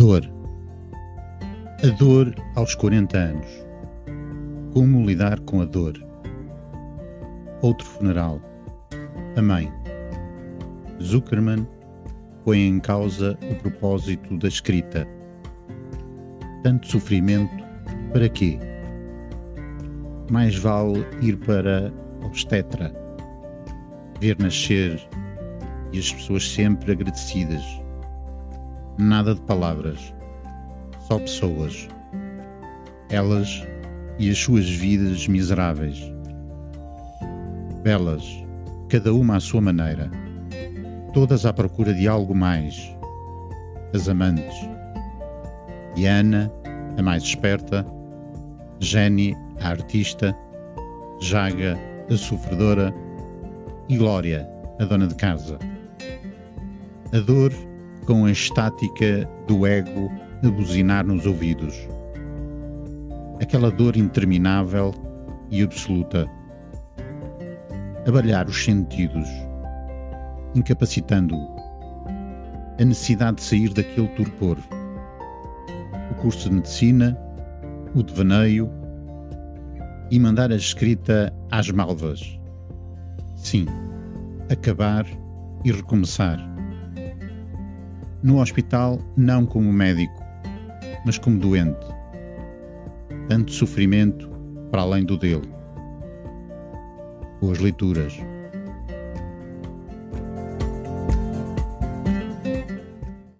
Dor. A dor aos 40 anos. Como lidar com a dor? Outro funeral. A mãe. Zuckerman põe em causa o propósito da escrita. Tanto sofrimento, para quê? Mais vale ir para obstetra, ver nascer e as pessoas sempre agradecidas Nada de palavras, só pessoas. Elas e as suas vidas miseráveis. Belas, cada uma à sua maneira, todas à procura de algo mais. As amantes. Diana, a mais esperta, Jenny, a artista, Jaga, a sofredora, e Glória, a dona de casa. A dor com a estática do ego a buzinar nos ouvidos. Aquela dor interminável e absoluta. Abalhar os sentidos, incapacitando-o. A necessidade de sair daquele torpor. O curso de medicina, o devaneio e mandar a escrita às malvas. Sim, acabar e recomeçar no hospital, não como médico, mas como doente. Tanto sofrimento para além do dele. Boas leituras.